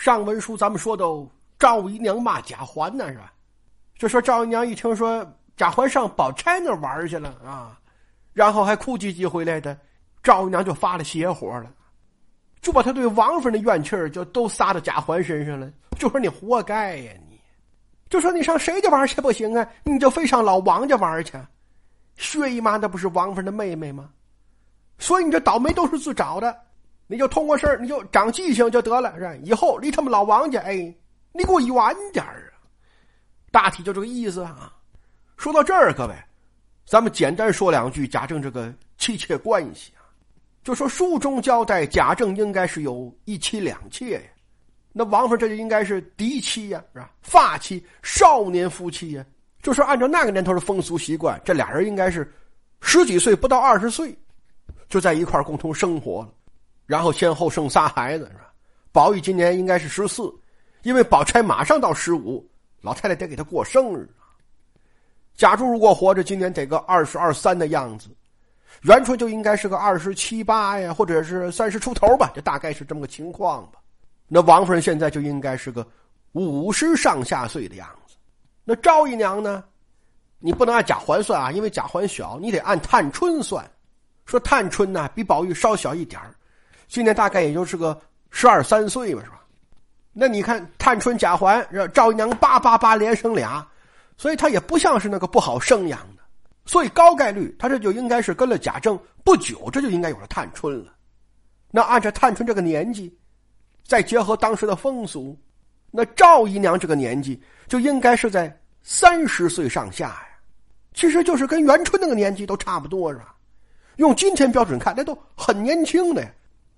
上文书咱们说到赵姨娘骂贾环呢，是吧？就说赵姨娘一听说贾环上宝钗那玩去了啊，然后还哭唧唧回来的，赵姨娘就发了邪火了，就把他对王夫人的怨气就都撒到贾环身上了，就说你活该呀你，就说你上谁家玩去不行啊，你就非上老王家玩去，薛姨妈那不是王夫人的妹妹吗？所以你这倒霉都是自找的。你就通过事，你就长记性就得了，是吧？以后离他们老王家，哎，你给我远点啊！大体就这个意思啊。说到这儿，各位，咱们简单说两句贾政这个妻妾关系啊。就说书中交代，贾政应该是有一妻两妾呀。那王夫人这就应该是嫡妻呀，是吧？发妻、少年夫妻呀。就说按照那个年头的风俗习惯，这俩人应该是十几岁不到二十岁，就在一块共同生活了。然后先后生仨孩子是吧？宝玉今年应该是十四，因为宝钗马上到十五，老太太得给他过生日啊。贾珠如果活着，今年得个二十二三的样子，元春就应该是个二十七八呀，或者是三十出头吧，就大概是这么个情况吧。那王夫人现在就应该是个五十上下岁的样子。那赵姨娘呢？你不能按贾环算啊，因为贾环小，你得按探春算。说探春呢，比宝玉稍小一点儿。今年大概也就是个十二三岁吧，是吧？那你看探春、贾环、赵姨娘叭叭叭连生俩，所以他也不像是那个不好生养的，所以高概率他这就应该是跟了贾政不久，这就应该有了探春了。那按照探春这个年纪，再结合当时的风俗，那赵姨娘这个年纪就应该是在三十岁上下呀，其实就是跟元春那个年纪都差不多，是吧？用今天标准看，那都很年轻的呀。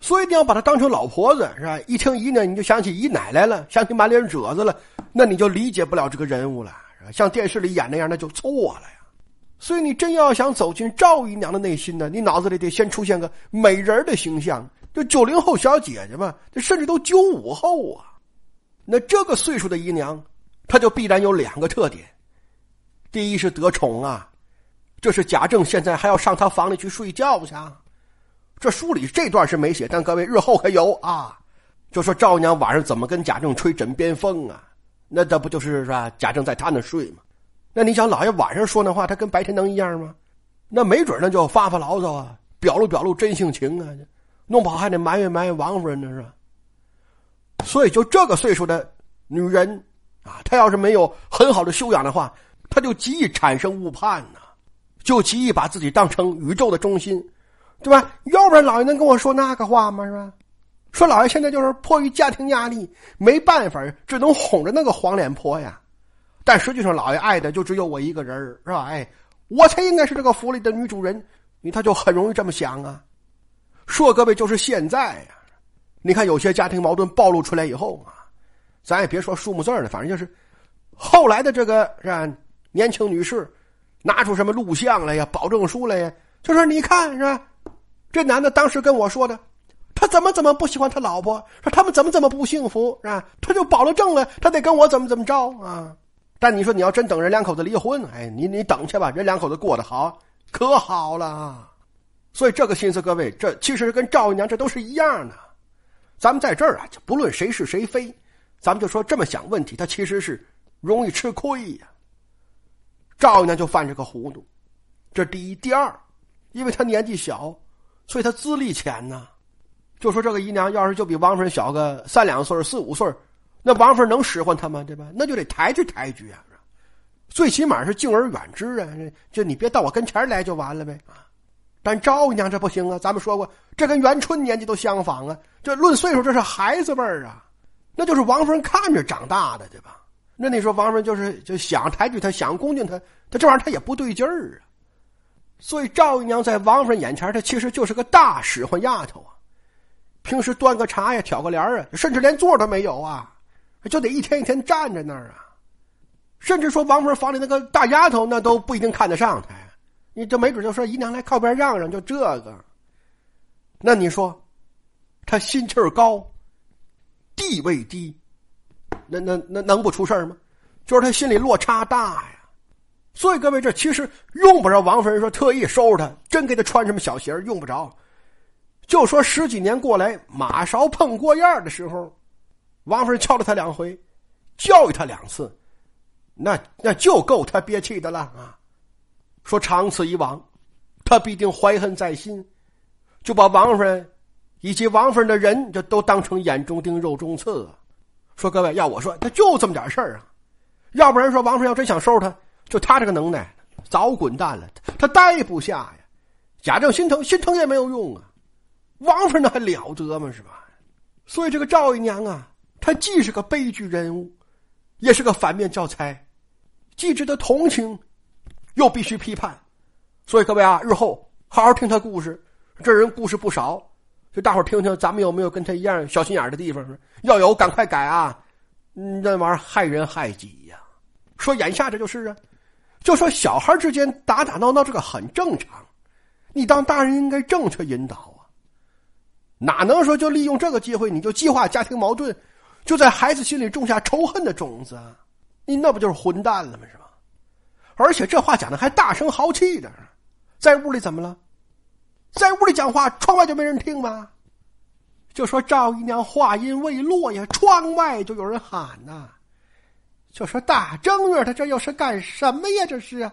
所以你要把她当成老婆子是吧？一听姨娘，你就想起姨奶奶了，想起满脸褶子了，那你就理解不了这个人物了，像电视里演那样，那就错了呀。所以你真要想走进赵姨娘的内心呢，你脑子里得先出现个美人的形象，就九零后小姐姐嘛，这甚至都九五后啊。那这个岁数的姨娘，她就必然有两个特点：第一是得宠啊，这是贾政现在还要上她房里去睡觉去。啊。这书里这段是没写，但各位日后可有啊？就说赵娘晚上怎么跟贾政吹枕边风啊？那这不就是是吧？贾政在他那睡吗？那你想，老爷晚上说那话，他跟白天能一样吗？那没准那就发发牢骚啊，表露表露真性情啊，弄不好还得埋怨埋怨王夫人呢，是吧？所以，就这个岁数的女人啊，她要是没有很好的修养的话，她就极易产生误判呢，就极易把自己当成宇宙的中心。对吧？要不然老爷能跟我说那个话吗？是吧？说老爷现在就是迫于家庭压力，没办法，只能哄着那个黄脸婆呀。但实际上，老爷爱的就只有我一个人是吧？哎，我才应该是这个府里的女主人，你他就很容易这么想啊。说各位，就是现在呀，你看有些家庭矛盾暴露出来以后啊，咱也别说数目字了，反正就是后来的这个是吧？年轻女士拿出什么录像来呀、保证书来呀，就说你看是吧？这男的当时跟我说的，他怎么怎么不喜欢他老婆，说他们怎么怎么不幸福，啊？他就保了证了，他得跟我怎么怎么着啊？但你说你要真等人两口子离婚，哎，你你等去吧，人两口子过得好，可好了啊。所以这个心思，各位，这其实跟赵姨娘这都是一样的。咱们在这儿啊，就不论谁是谁非，咱们就说这么想问题，他其实是容易吃亏呀。赵姨娘就犯这个糊涂，这第一，第二，因为他年纪小。所以他资历浅呢，就说这个姨娘要是就比王夫人小个三两岁、四五岁，那王夫人能使唤她吗？对吧？那就得抬举抬举啊，最起码是敬而远之啊。就你别到我跟前来就完了呗啊。但赵姨娘这不行啊，咱们说过，这跟元春年纪都相仿啊。这论岁数，这是孩子辈儿啊，那就是王夫人看着长大的，对吧？那你说王夫人就是就想抬举她，想恭敬她，她这玩意儿她也不对劲儿啊。所以赵姨娘在王夫人眼前，她其实就是个大使唤丫头啊。平时端个茶呀，挑个帘啊，甚至连座都没有啊，就得一天一天站在那儿啊。甚至说王夫人房里那个大丫头，那都不一定看得上她。你这没准就说姨娘来靠边让让，就这个。那你说，她心气儿高，地位低，那那那能不出事吗？就是她心里落差大呀。所以各位，这其实用不着王夫人说特意收拾他，真给他穿什么小鞋用不着。就说十几年过来，马勺碰过燕的时候，王夫人敲了他两回，教育他两次，那那就够他憋气的了啊！说长此以往，他必定怀恨在心，就把王夫人以及王夫人的人，就都当成眼中钉、肉中刺啊。说各位，要我说，他就这么点事儿啊！要不然说王夫人要真想收拾他，就他这个能耐，早滚蛋了。他待不下呀。贾政心疼，心疼也没有用啊。王夫人那还了得吗？是吧？所以这个赵姨娘啊，她既是个悲剧人物，也是个反面教材，既值得同情，又必须批判。所以各位啊，日后好好听他故事，这人故事不少，就大伙听听，咱们有没有跟他一样小心眼的地方？要有，赶快改啊！那玩意儿害人害己呀。说眼下这就是啊，就说小孩之间打打闹闹，这个很正常。你当大人应该正确引导啊，哪能说就利用这个机会你就激化家庭矛盾，就在孩子心里种下仇恨的种子啊？你那不就是混蛋了吗？是吧？而且这话讲的还大声豪气的，在屋里怎么了？在屋里讲话，窗外就没人听吗？就说赵姨娘话音未落呀，窗外就有人喊呐，就说大正月他这又是干什么呀？这是啊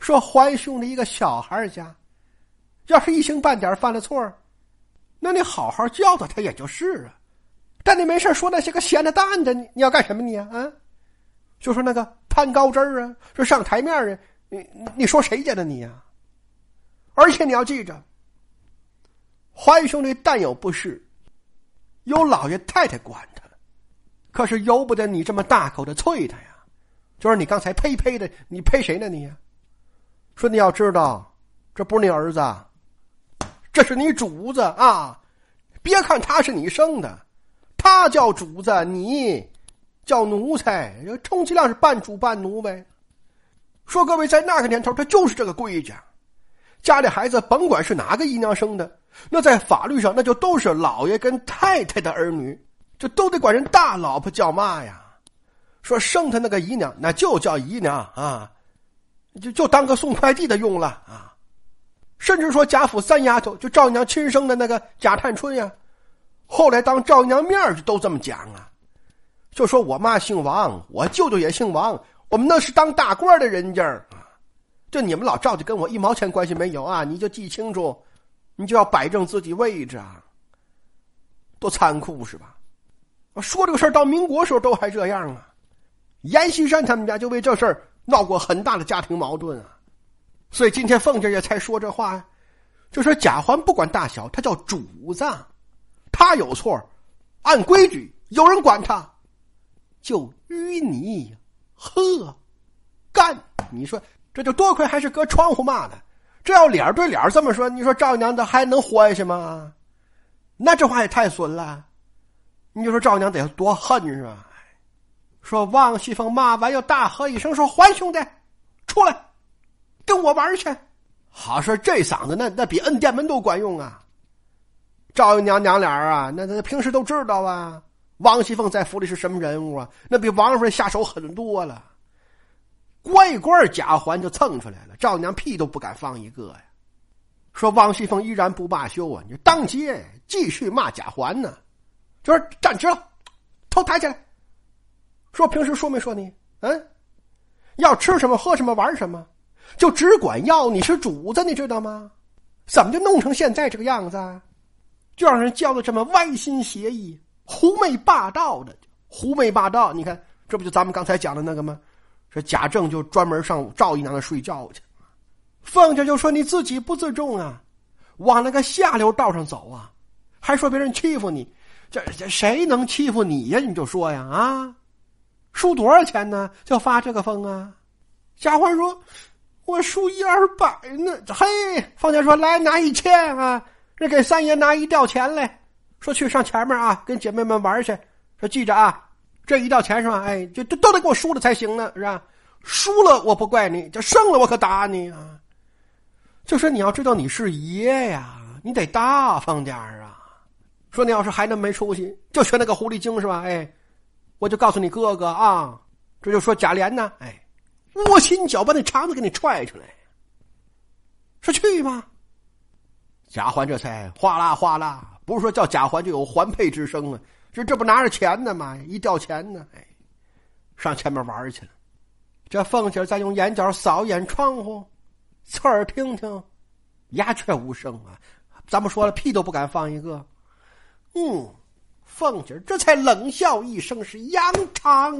说怀兄弟一个小孩家。要是一星半点犯了错那你好好教导他也就是啊。但你没事说那些个闲的蛋的，你你要干什么你啊？就说那个攀高枝啊，说上台面啊，你你说谁家的你呀？而且你要记着，怀兄弟但有不是，有老爷太太管他，可是由不得你这么大口的啐他呀。就是你刚才呸呸的，你呸谁呢你？说你要知道，这不是你儿子。这是你主子啊！别看他是你生的，他叫主子，你叫奴才，充其量是半主半奴呗。说各位，在那个年头，他就是这个规矩。家里孩子甭管是哪个姨娘生的，那在法律上那就都是老爷跟太太的儿女，这都得管人大老婆叫妈呀。说生他那个姨娘，那就叫姨娘啊，就就当个送快递的用了啊。甚至说贾府三丫头，就赵姨娘亲生的那个贾探春呀，后来当赵姨娘面就都这么讲啊，就说我妈姓王，我舅舅也姓王，我们那是当大官的人家啊，就你们老赵家跟我一毛钱关系没有啊，你就记清楚，你就要摆正自己位置啊，多残酷是吧？说这个事儿到民国时候都还这样啊，阎锡山他们家就为这事儿闹过很大的家庭矛盾啊。所以今天凤姐也才说这话呀，就说贾环不管大小，他叫主子，他有错，按规矩有人管他，就淤泥呵干。你说这就多亏还是隔窗户骂的，这要脸对脸这么说，你说赵娘子还能活下去吗？那这话也太损了。你就说赵娘得多恨是吧？说王熙凤骂完又大喝一声说：“还兄弟，出来！”跟我玩去，好说这嗓子那那比摁电门都管用啊！赵姨娘娘俩啊，那那平时都知道啊。王熙凤在府里是什么人物啊？那比王夫人下手狠多了。乖乖贾环就蹭出来了，赵娘屁都不敢放一个呀。说王熙凤依然不罢休啊！你就当街继续骂贾环呢，就是站直了，头抬起来。说平时说没说你？嗯，要吃什么喝什么玩什么。就只管要你是主子，你知道吗？怎么就弄成现在这个样子？就让人教的这么歪心邪意、狐媚霸道的，狐媚霸道。你看，这不就咱们刚才讲的那个吗？说贾政就专门上赵姨娘那睡觉去。凤姐就说：“你自己不自重啊，往那个下流道上走啊，还说别人欺负你，这这谁能欺负你呀？你就说呀啊，输多少钱呢？就发这个疯啊？”贾环说。我输一二百呢，嘿！方家说：“来拿一千啊，这给三爷拿一吊钱来，说去上前面啊，跟姐妹们玩去。说记着啊，这一吊钱是吧？哎，就都都得给我输了才行呢，是吧？输了我不怪你，这胜了我可打你啊！就说你要知道你是爷呀，你得大方点啊。说你要是还那么没出息，就学那个狐狸精是吧？哎，我就告诉你哥哥啊，这就说贾琏呢，哎。”窝心脚把那肠子给你踹出来，说去吗？贾环这才哗啦哗啦，不是说叫贾环就有环佩之声啊，这这不拿着钱呢吗？一掉钱呢，哎，上前面玩去了。这凤姐再用眼角扫一眼窗户，侧耳听听，鸦雀无声啊。咱们说了，屁都不敢放一个。嗯，凤姐这才冷笑一声，是扬长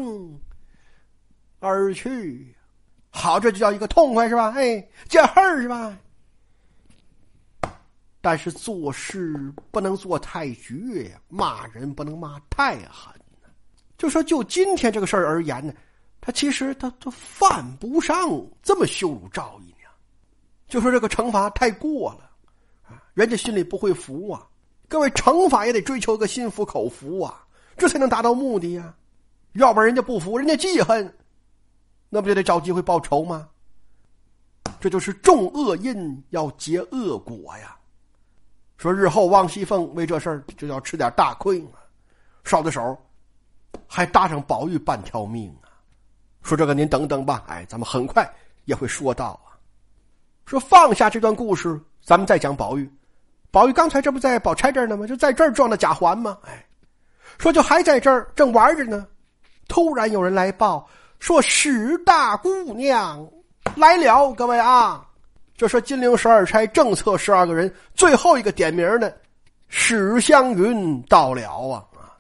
而去。好，这就叫一个痛快是吧？哎，解恨是吧？但是做事不能做太绝，骂人不能骂太狠就说就今天这个事儿而言呢。他其实他他犯不上这么羞辱赵姨娘，就说这个惩罚太过了，啊，人家心里不会服啊。各位惩罚也得追求个心服口服啊，这才能达到目的呀。要不然人家不服，人家记恨，那不就得找机会报仇吗？这就是种恶因要结恶果呀。说日后王熙凤为这事儿就要吃点大亏嘛，捎的手还搭上宝玉半条命啊。说这个，您等等吧。哎，咱们很快也会说到啊。说放下这段故事，咱们再讲宝玉。宝玉刚才这不在宝钗这儿呢吗？就在这儿撞的贾环吗？哎，说就还在这儿正玩着呢。突然有人来报说史大姑娘来了。各位啊，就说金陵十二钗正册十二个人最后一个点名的史湘云到了啊啊。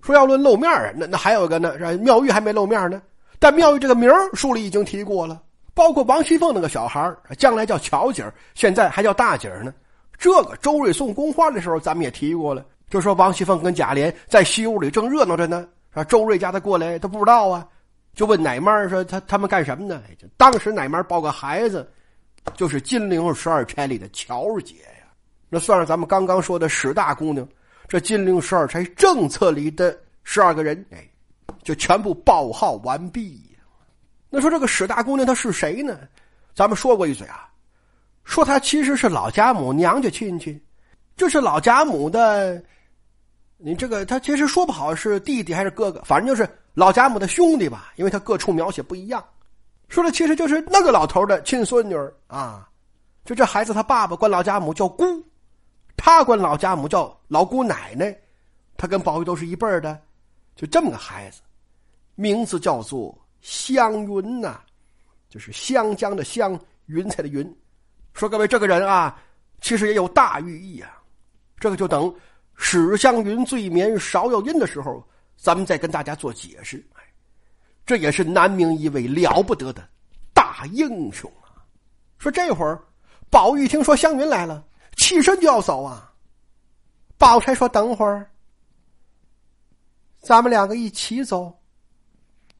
说要论露面啊，那那还有一个呢，是妙玉还没露面呢。但妙玉这个名书里已经提过了，包括王熙凤那个小孩将来叫巧姐现在还叫大姐呢。这个周瑞送宫花的时候，咱们也提过了，就说王熙凤跟贾琏在西屋里正热闹着呢，啊，周瑞家的过来，他不知道啊，就问奶妈说他他们干什么呢？当时奶妈抱个孩子，就是金陵十二钗里的巧姐呀，那算上咱们刚刚说的史大姑娘，这金陵十二钗政策里的十二个人，哎。就全部报号完毕。那说这个史大姑娘她是谁呢？咱们说过一嘴啊，说他其实是老贾母娘家亲戚，就是老贾母的。你这个他其实说不好是弟弟还是哥哥，反正就是老贾母的兄弟吧，因为他各处描写不一样。说的其实就是那个老头的亲孙女啊。就这孩子他爸爸管老贾母叫姑，他管老贾母叫老姑奶奶，他跟宝玉都是一辈的，就这么个孩子。名字叫做湘云呐，就是湘江的湘，云彩的云。说各位这个人啊，其实也有大寓意啊。这个就等史湘云醉眠芍药阴的时候，咱们再跟大家做解释。这也是南明一位了不得的大英雄啊。说这会儿，宝玉听说湘云来了，起身就要走啊。宝钗说：“等会儿，咱们两个一起走。”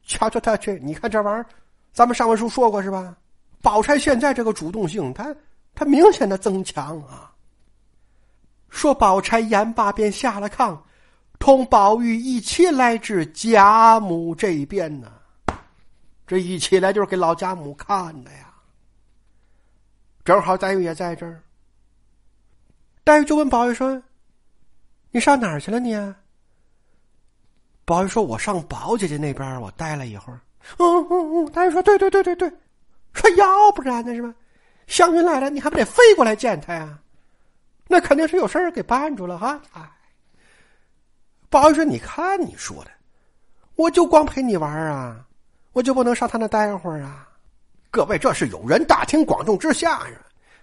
瞧瞧他去，你看这玩意儿，咱们上文书说过是吧？宝钗现在这个主动性，他他明显的增强啊。说宝钗言罢，便下了炕，同宝玉一起来至贾母这边呢。这一起来就是给老贾母看的呀。正好黛玉也在这儿，黛玉就问宝玉说：“你上哪儿去了你？”宝玉说：“我上宝姐姐那边，我待了一会儿。”嗯嗯嗯，黛玉说：“对对对对对，说要不然呢是吧？湘云来了，你还不得飞过来见他呀？那肯定是有事儿给绊住了哈。”哎，宝玉说：“你看你说的，我就光陪你玩啊，我就不能上他那待会儿啊？各位，这是有人大庭广众之下呀。”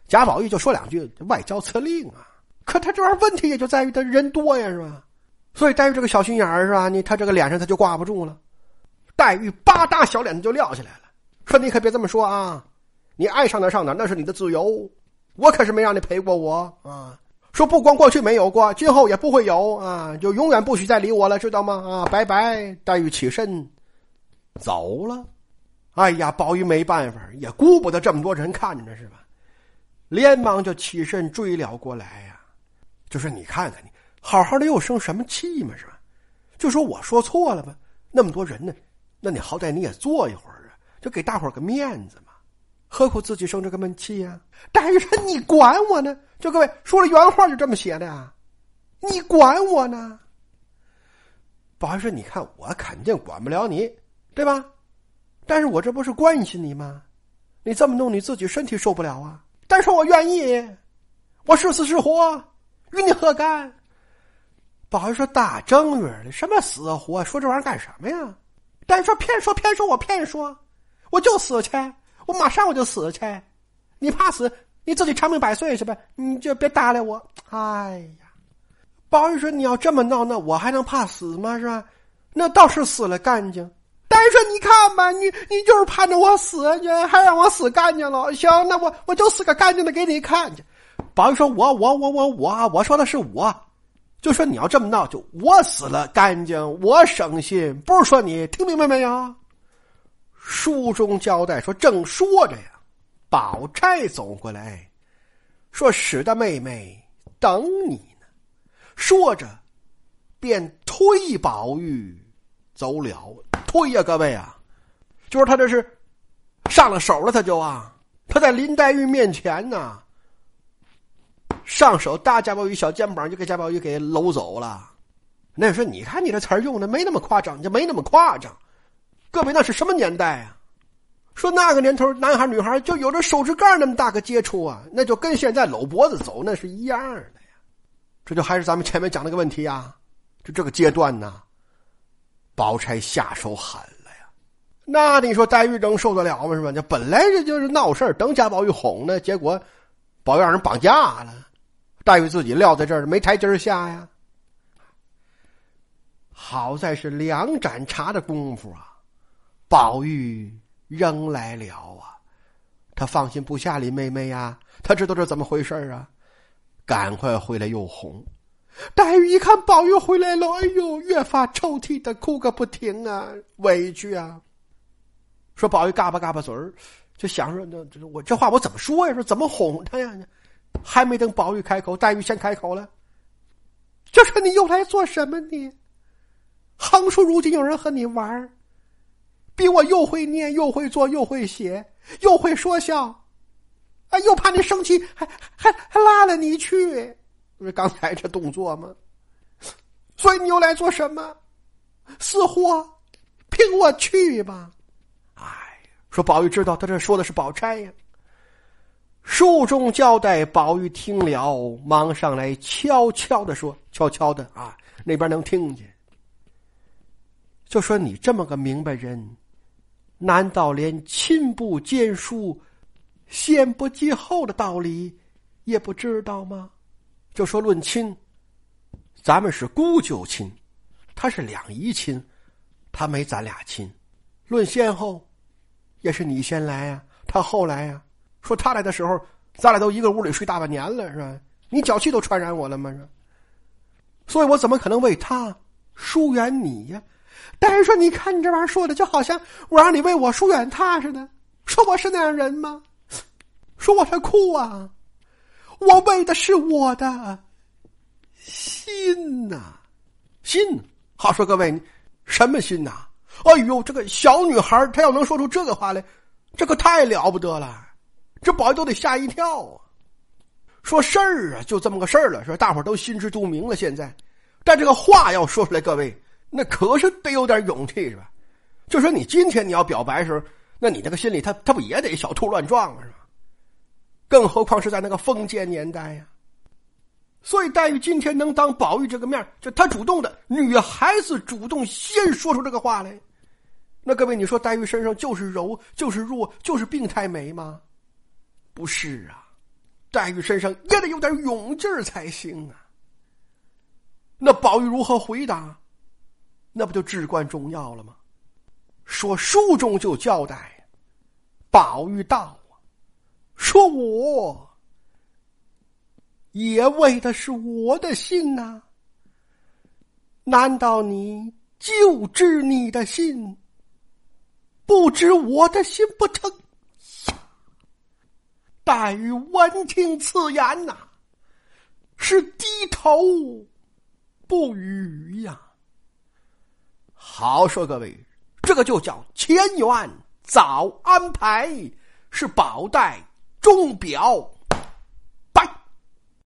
贾宝玉就说两句外交辞令啊，可他这玩意儿问题也就在于他人多呀，是吧？所以黛玉这个小心眼儿是吧？你他这个脸上他就挂不住了。黛玉吧嗒小脸子就撂下来了，说：“你可别这么说啊！你爱上哪上哪那是你的自由，我可是没让你陪过我啊！说不光过去没有过，今后也不会有啊！就永远不许再理我了，知道吗？啊，拜拜！”黛玉起身走了。哎呀，宝玉没办法，也顾不得这么多人看着是吧？连忙就起身追了过来呀，就说：“你看看你。”好好的又生什么气嘛，是吧？就说我说错了吧？那么多人呢，那你好歹你也坐一会儿啊，就给大伙儿个面子嘛。何苦自己生这个闷气呀？黛玉说：“你管我呢？”就各位说了原话，就这么写的呀。你管我呢？宝玉说：“你看，我肯定管不了你，对吧？但是我这不是关心你吗？你这么弄，你自己身体受不了啊。但是我愿意，我是死是活，与你何干？”宝玉说：“大正月的，什么死活？说这玩意儿干什么呀？”黛玉说：“偏说偏说，我偏说，我就死去，我马上我就死去。你怕死，你自己长命百岁去呗，你就别搭理我。”哎呀，宝玉说：“你要这么闹，那我还能怕死吗？是吧？那倒是死了干净。”黛玉说：“你看吧，你你就是盼着我死，你还让我死干净了。行，那我我就死个干净的给你看去。”宝玉说：“我我我我我我说的是我，就说你要这么闹，就我死了干净，我省心，不是说你听明白没有？”书中交代说：“正说着呀，宝钗走过来，说：‘使得妹妹等你呢。’说着，便推宝玉走了。”推呀，各位啊，就是他这是上了手了，他就啊，他在林黛玉面前呢，上手搭贾宝玉小肩膀，就给贾宝玉给搂走了。那说你看你这词儿用的没那么夸张，就没那么夸张。各位那是什么年代啊？说那个年头，男孩女孩就有着手指盖那么大个接触啊，那就跟现在搂脖子走那是一样的呀。这就还是咱们前面讲那个问题呀，就这个阶段呢。宝钗下手狠了呀，那你说黛玉能受得了吗？是吧？这本来这就是闹事等贾宝玉哄呢，结果宝玉让人绑架了，黛玉自己撂在这儿没台阶下呀。好在是两盏茶的功夫啊，宝玉仍来了啊，他放心不下林妹妹呀，他知道这怎么回事啊，赶快回来又哄。黛玉一看宝玉回来了，哎呦，越发抽泣的哭个不停啊，委屈啊。说宝玉嘎巴嘎巴嘴儿，就想说那这我这话我怎么说呀？说怎么哄他呀？还没等宝玉开口，黛玉先开口了。就说你又来做什么呢？横竖如今有人和你玩儿比我又会念又会做又会写又会说笑，啊，又怕你生气，还还还拉了你去。不是刚才这动作吗？所以你又来做什么？死活，凭我去吧！哎，说宝玉知道他这说的是宝钗呀。书中交代，宝玉听了，忙上来悄悄的说：“悄悄的啊，那边能听见。”就说你这么个明白人，难道连亲不兼书，先不继后的道理也不知道吗？就说论亲，咱们是姑舅亲，他是两姨亲，他没咱俩亲。论先后，也是你先来呀，他后来呀。说他来的时候，咱俩都一个屋里睡大半年了，是吧？你脚气都传染我了吗？是。所以我怎么可能为他疏远你呀？但是说，你看你这玩意儿说的，就好像我让你为我疏远他似的。说我是那样人吗？说我是哭啊。我为的是我的心呐，心。好说，各位，什么心呐？哎呦，这个小女孩她要能说出这个话来，这可太了不得了，这宝玉都得吓一跳啊。说事儿啊，就这么个事儿了，说大伙都心知肚明了。现在，但这个话要说出来，各位，那可是得有点勇气，是吧？就说你今天你要表白时候，那你这个心里，他他不也得小兔乱撞啊，是吧？更何况是在那个封建年代呀，所以黛玉今天能当宝玉这个面，就她主动的，女孩子主动先说出这个话来，那各位你说黛玉身上就是柔，就是弱，就是病态美吗？不是啊，黛玉身上也得有点勇劲儿才行啊。那宝玉如何回答？那不就至关重要了吗？说书中就交代，宝玉道。说我也为的是我的心呐，难道你就知你的心，不知我的心不成？黛玉闻听此言呐，是低头不语呀。好说各位，这个就叫前缘早安排，是宝带。钟表